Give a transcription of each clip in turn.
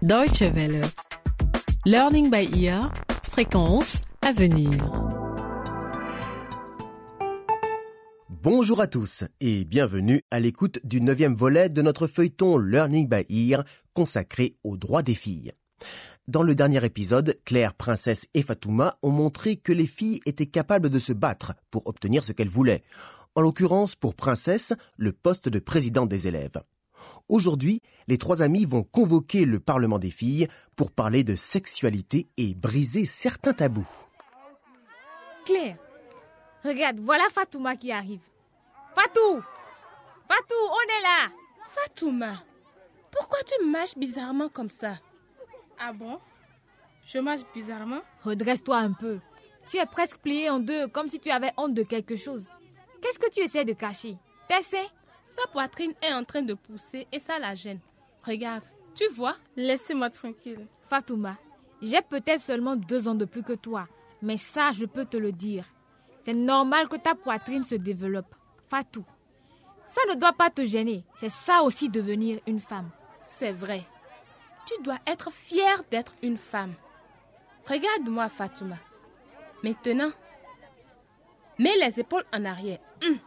Deutsche Welle. Learning by ear. Fréquence à venir. Bonjour à tous et bienvenue à l'écoute du neuvième volet de notre feuilleton Learning by Ear consacré aux droits des filles. Dans le dernier épisode, Claire, Princesse et Fatouma ont montré que les filles étaient capables de se battre pour obtenir ce qu'elles voulaient. En l'occurrence, pour Princesse, le poste de présidente des élèves. Aujourd'hui, les trois amis vont convoquer le Parlement des filles pour parler de sexualité et briser certains tabous. Claire, regarde, voilà Fatouma qui arrive. Fatou Fatou, on est là Fatouma, pourquoi tu marches bizarrement comme ça? Ah bon? Je marche bizarrement? Redresse-toi un peu. Tu es presque plié en deux, comme si tu avais honte de quelque chose. Qu'est-ce que tu essaies de cacher? T'essaies? Sa poitrine est en train de pousser et ça la gêne. Regarde, tu vois? Laissez-moi tranquille. Fatouma, j'ai peut-être seulement deux ans de plus que toi, mais ça, je peux te le dire. C'est normal que ta poitrine se développe. Fatou, ça ne doit pas te gêner. C'est ça aussi devenir une femme. C'est vrai. Tu dois être fière d'être une femme. Regarde-moi, Fatouma. Maintenant, mets les épaules en arrière. Hum,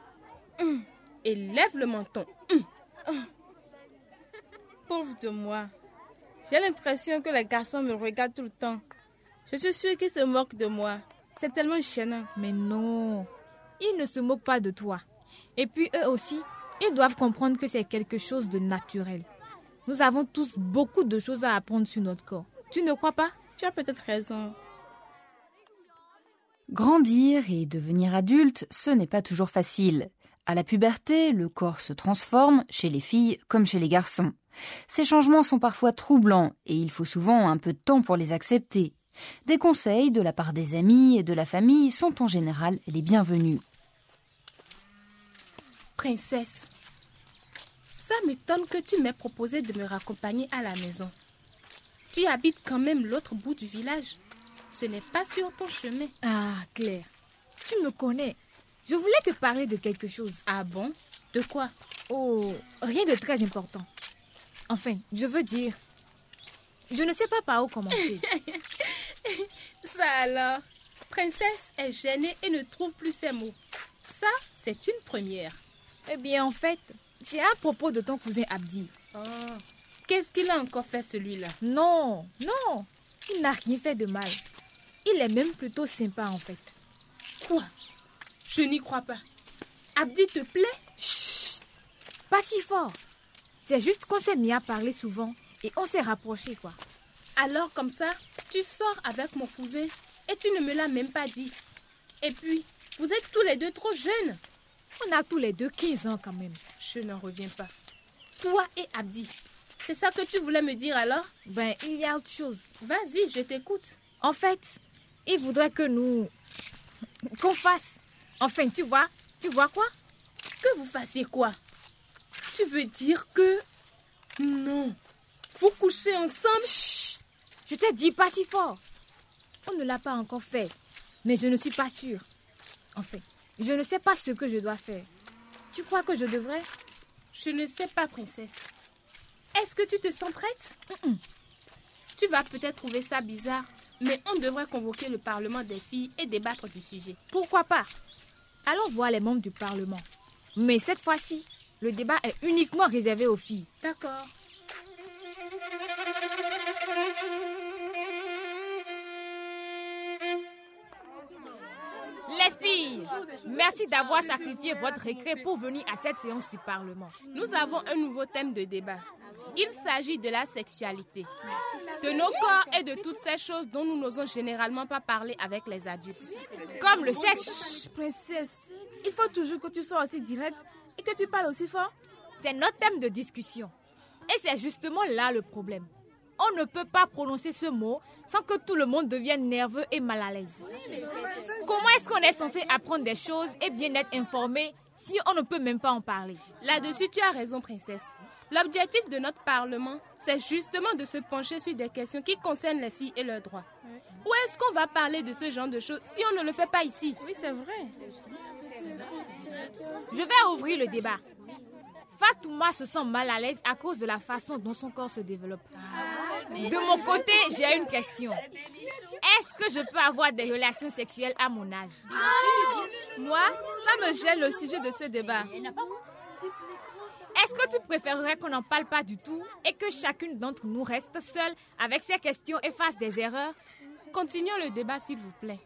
hum. Et lève le menton. Hum. Pauvre de moi. J'ai l'impression que les garçons me regardent tout le temps. Je suis sûre qu'ils se moquent de moi. C'est tellement gênant. Mais non, ils ne se moquent pas de toi. Et puis eux aussi, ils doivent comprendre que c'est quelque chose de naturel. Nous avons tous beaucoup de choses à apprendre sur notre corps. Tu ne crois pas? Tu as peut-être raison. Grandir et devenir adulte, ce n'est pas toujours facile. À la puberté, le corps se transforme, chez les filles comme chez les garçons. Ces changements sont parfois troublants et il faut souvent un peu de temps pour les accepter. Des conseils de la part des amis et de la famille sont en général les bienvenus. Princesse, ça m'étonne que tu m'aies proposé de me raccompagner à la maison. Tu habites quand même l'autre bout du village. Ce n'est pas sur ton chemin. Ah, Claire, tu me connais. Je voulais te parler de quelque chose. Ah bon? De quoi? Oh, rien de très important. Enfin, je veux dire, je ne sais pas par où commencer. Ça alors Princesse est gênée et ne trouve plus ses mots. Ça, c'est une première. eh bien, en fait, c'est à propos de ton cousin Abdi. Oh, Qu'est-ce qu'il a encore fait celui-là? Non, non, il n'a rien fait de mal. Il est même plutôt sympa, en fait. Quoi? Je n'y crois pas. Abdi te plaît? Chut, pas si fort. C'est juste qu'on s'est mis à parler souvent et on s'est rapprochés, quoi. Alors comme ça, tu sors avec mon cousin et tu ne me l'as même pas dit. Et puis, vous êtes tous les deux trop jeunes. On a tous les deux 15 ans quand même. Je n'en reviens pas. Toi et Abdi, c'est ça que tu voulais me dire alors? Ben, il y a autre chose. Vas-y, je t'écoute. En fait, il voudrait que nous... qu'on fasse. Enfin, tu vois, tu vois quoi? Que vous fassiez quoi? Tu veux dire que... Non. Vous couchez ensemble? Chut, je t'ai dit pas si fort. On ne l'a pas encore fait, mais je ne suis pas sûre. Enfin, je ne sais pas ce que je dois faire. Tu crois que je devrais? Je ne sais pas, princesse. Est-ce que tu te sens prête? Tu vas peut-être trouver ça bizarre, mais on devrait convoquer le Parlement des filles et débattre du sujet. Pourquoi pas? Allons voir les membres du Parlement. Mais cette fois-ci, le débat est uniquement réservé aux filles. D'accord. Les filles, merci d'avoir sacrifié votre récré pour venir à cette séance du Parlement. Nous avons un nouveau thème de débat. Il s'agit de la sexualité, de nos corps et de toutes ces choses dont nous n'osons généralement pas parler avec les adultes. Comme le sexe, Chut, princesse, il faut toujours que tu sois aussi direct et que tu parles aussi fort. c'est notre thème de discussion. Et c'est justement là le problème. On ne peut pas prononcer ce mot sans que tout le monde devienne nerveux et mal à l'aise. Comment est-ce qu'on est censé apprendre des choses et bien être informé si on ne peut même pas en parler? Là-dessus, tu as raison, princesse. L'objectif de notre Parlement, c'est justement de se pencher sur des questions qui concernent les filles et leurs droits. Où est-ce qu'on va parler de ce genre de choses si on ne le fait pas ici? Oui, c'est vrai. Je vais ouvrir le débat. Fatouma se sent mal à l'aise à cause de la façon dont son corps se développe. De mon côté, j'ai une question. Est-ce que je peux avoir des relations sexuelles à mon âge? Moi, ça me gêne le sujet de ce débat. Est-ce que tu préférerais qu'on n'en parle pas du tout et que chacune d'entre nous reste seule avec ses questions et fasse des erreurs? Continuons le débat, s'il vous plaît.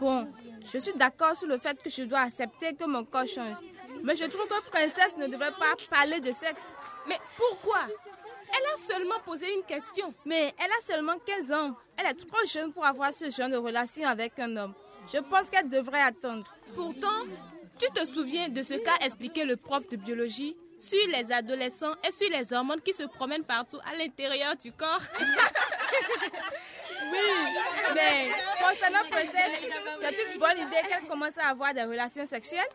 Bon, je suis d'accord sur le fait que je dois accepter que mon corps change. Mais je trouve que Princesse ne devrait pas parler de sexe. Mais pourquoi? Elle a seulement posé une question. Mais elle a seulement 15 ans. Elle est trop jeune pour avoir ce genre de relation avec un homme. Je pense qu'elle devrait attendre. Pourtant, tu te souviens de ce qu'a expliqué le prof de biologie? Sur les adolescents et sur les hormones qui se promènent partout à l'intérieur du corps Oui, mais concernant Princesse, c'est une bonne idée qu'elle commence à avoir des relations sexuelles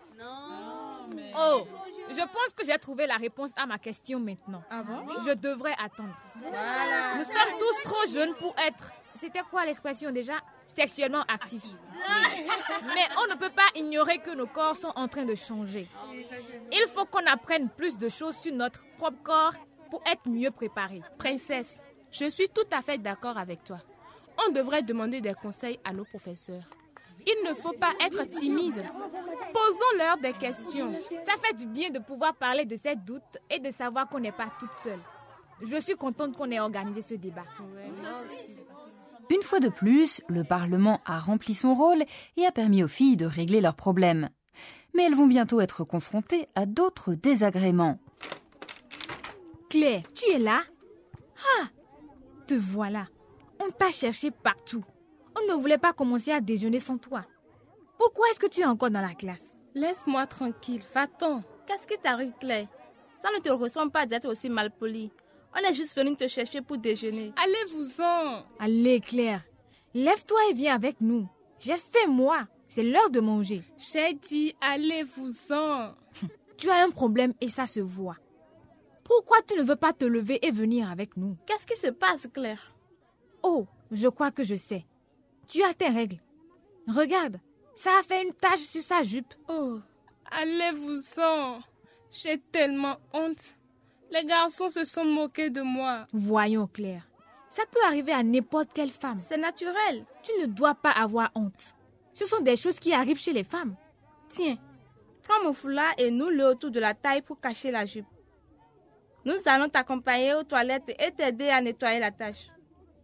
Oh, je pense que j'ai trouvé la réponse à ma question maintenant. Ah bon? Je devrais attendre. Voilà. Nous sommes tous trop jeunes pour être. C'était quoi l'expression déjà? Sexuellement actifs. Mais on ne peut pas ignorer que nos corps sont en train de changer. Il faut qu'on apprenne plus de choses sur notre propre corps pour être mieux préparés. Princesse, je suis tout à fait d'accord avec toi. On devrait demander des conseils à nos professeurs. Il ne faut pas être timide. Posons-leur des questions. Ça fait du bien de pouvoir parler de ces doutes et de savoir qu'on n'est pas toute seule. Je suis contente qu'on ait organisé ce débat. Une fois de plus, le Parlement a rempli son rôle et a permis aux filles de régler leurs problèmes. Mais elles vont bientôt être confrontées à d'autres désagréments. Claire, tu es là? Ah Te voilà. On t'a cherché partout. On ne voulait pas commencer à déjeuner sans toi. Pourquoi est-ce que tu es encore dans la classe? Laisse-moi tranquille, va-t'en. Qu'est-ce qui t'arrive, Claire? Ça ne te ressemble pas d'être aussi malpoli. On est juste venu te chercher pour déjeuner. Allez-vous-en. Allez, Claire. Lève-toi et viens avec nous. J'ai fait moi. C'est l'heure de manger. J'ai dit allez-vous-en. Tu as un problème et ça se voit. Pourquoi tu ne veux pas te lever et venir avec nous? Qu'est-ce qui se passe, Claire? Oh, je crois que je sais. Tu as tes règles. Regarde, ça a fait une tache sur sa jupe. Oh, allez-vous-en. J'ai tellement honte. Les garçons se sont moqués de moi. Voyons, Claire. Ça peut arriver à n'importe quelle femme. C'est naturel. Tu ne dois pas avoir honte. Ce sont des choses qui arrivent chez les femmes. Tiens, prends mon foulard et nous-le autour de la taille pour cacher la jupe. Nous allons t'accompagner aux toilettes et t'aider à nettoyer la tache.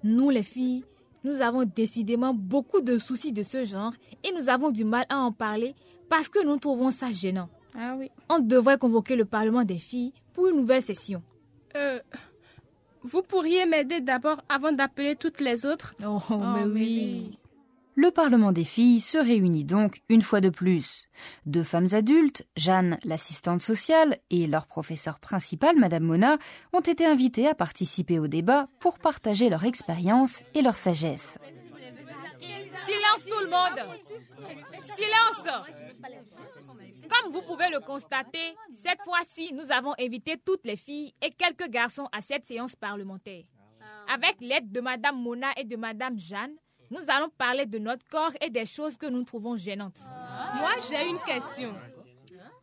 Nous, les filles, nous avons décidément beaucoup de soucis de ce genre et nous avons du mal à en parler parce que nous trouvons ça gênant. Ah oui. On devrait convoquer le Parlement des filles pour une nouvelle session. Euh, vous pourriez m'aider d'abord avant d'appeler toutes les autres? Oh, mais, mais oui. Le Parlement des filles se réunit donc une fois de plus. Deux femmes adultes, Jeanne, l'assistante sociale, et leur professeure principale, Madame Mona, ont été invitées à participer au débat pour partager leur expérience et leur sagesse. Silence tout le monde Silence Comme vous pouvez le constater, cette fois-ci, nous avons invité toutes les filles et quelques garçons à cette séance parlementaire. Avec l'aide de Madame Mona et de Madame Jeanne, nous allons parler de notre corps et des choses que nous trouvons gênantes. Moi, j'ai une question.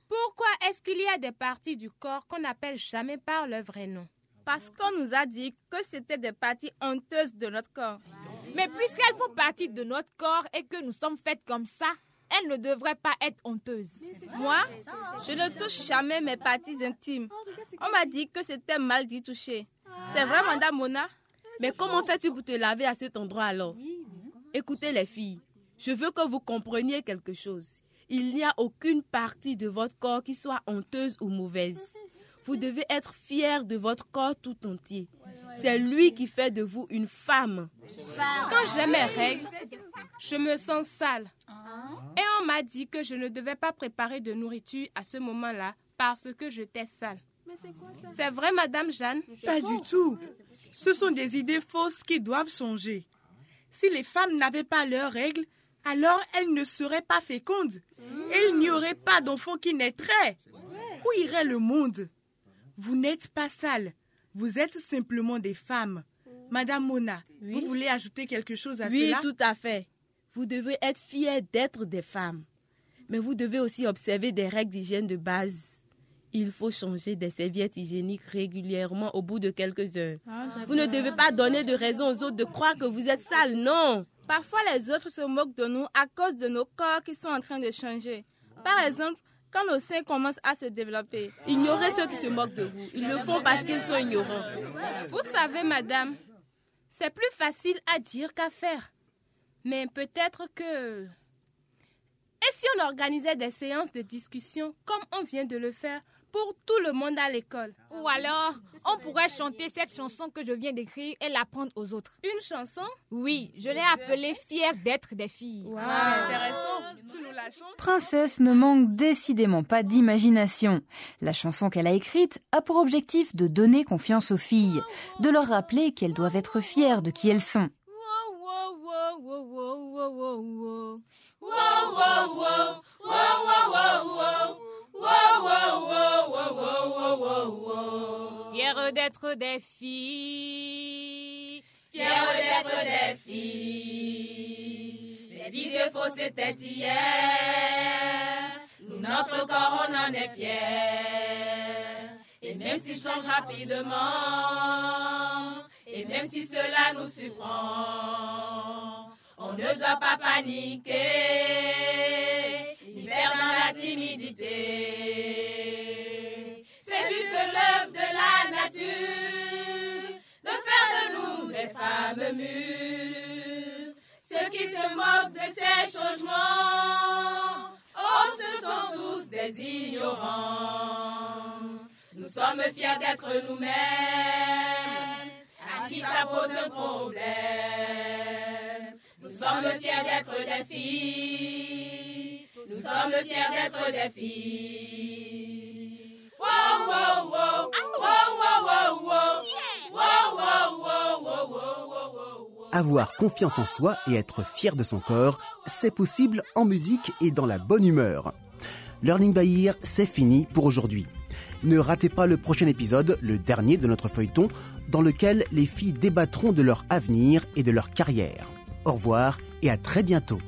Pourquoi est-ce qu'il y a des parties du corps qu'on n'appelle jamais par leur vrai nom? Parce qu'on nous a dit que c'était des parties honteuses de notre corps. Mais puisqu'elles font partie de notre corps et que nous sommes faites comme ça, elles ne devraient pas être honteuses. Moi, je ne touche jamais mes parties intimes. On m'a dit que c'était mal d'y toucher. C'est vrai, Madame Mona? Mais comment fais-tu pour te laver à cet endroit alors? Écoutez les filles, je veux que vous compreniez quelque chose. Il n'y a aucune partie de votre corps qui soit honteuse ou mauvaise. Vous devez être fiers de votre corps tout entier. C'est lui qui fait de vous une femme. Quand j'ai mes règles, je me sens sale. Et on m'a dit que je ne devais pas préparer de nourriture à ce moment-là parce que j'étais sale. C'est vrai, Madame Jeanne? Pas du tout. Ce sont des idées fausses qui doivent changer. Si les femmes n'avaient pas leurs règles, alors elles ne seraient pas fécondes. Et il n'y aurait pas d'enfants qui naîtraient. Où irait le monde? Vous n'êtes pas sales. Vous êtes simplement des femmes. Madame Mona, vous voulez ajouter quelque chose à Oui, cela? tout à fait. Vous devez être fiers d'être des femmes. Mais vous devez aussi observer des règles d'hygiène de base. Il faut changer des serviettes hygiéniques régulièrement au bout de quelques heures. Ah, Vous ne devez pas donner de raison aux autres de croire que vous êtes sale, non. Parfois, les autres se moquent de nous à cause de nos corps qui sont en train de changer. Par exemple, quand nos seins commencent à se développer. Ignorez ceux qui se moquent de vous. Ils le font parce qu'ils sont ignorants. Vous savez, madame, c'est plus facile à dire qu'à faire. Mais peut-être que... Et si on organisait des séances de discussion comme on vient de le faire pour tout le monde à l'école Ou alors, on pourrait chanter cette chanson que je viens d'écrire et l'apprendre aux autres. Une chanson Oui, je l'ai appelée Fière d'être des filles. C'est intéressant. Tu nous la chantes Princesse ne manque décidément pas d'imagination. La chanson qu'elle a écrite a pour objectif de donner confiance aux filles, de leur rappeler qu'elles doivent être fières de qui elles sont. Wow, wow, d'être des filles. Fière d'être des filles. Les idées fausses étaient hier. Notre corps, on en est fiers. Et même s'il change rapidement, et même si cela nous surprend, on ne doit pas paniquer, ni faire dans la timidité. Nature de faire de nous des femmes mûres. Ceux qui se moquent de ces changements, oh, ce sont tous des ignorants. Nous sommes fiers d'être nous-mêmes, à qui ça pose un problème. Nous sommes fiers d'être des filles, nous sommes fiers d'être des filles. Avoir confiance en soi et être fier de son corps, c'est possible en musique et dans la bonne humeur. Learning by Ear, c'est fini pour aujourd'hui. Ne ratez pas le prochain épisode, le dernier de notre feuilleton, dans lequel les filles débattront de leur avenir et de leur carrière. Au revoir et à très bientôt.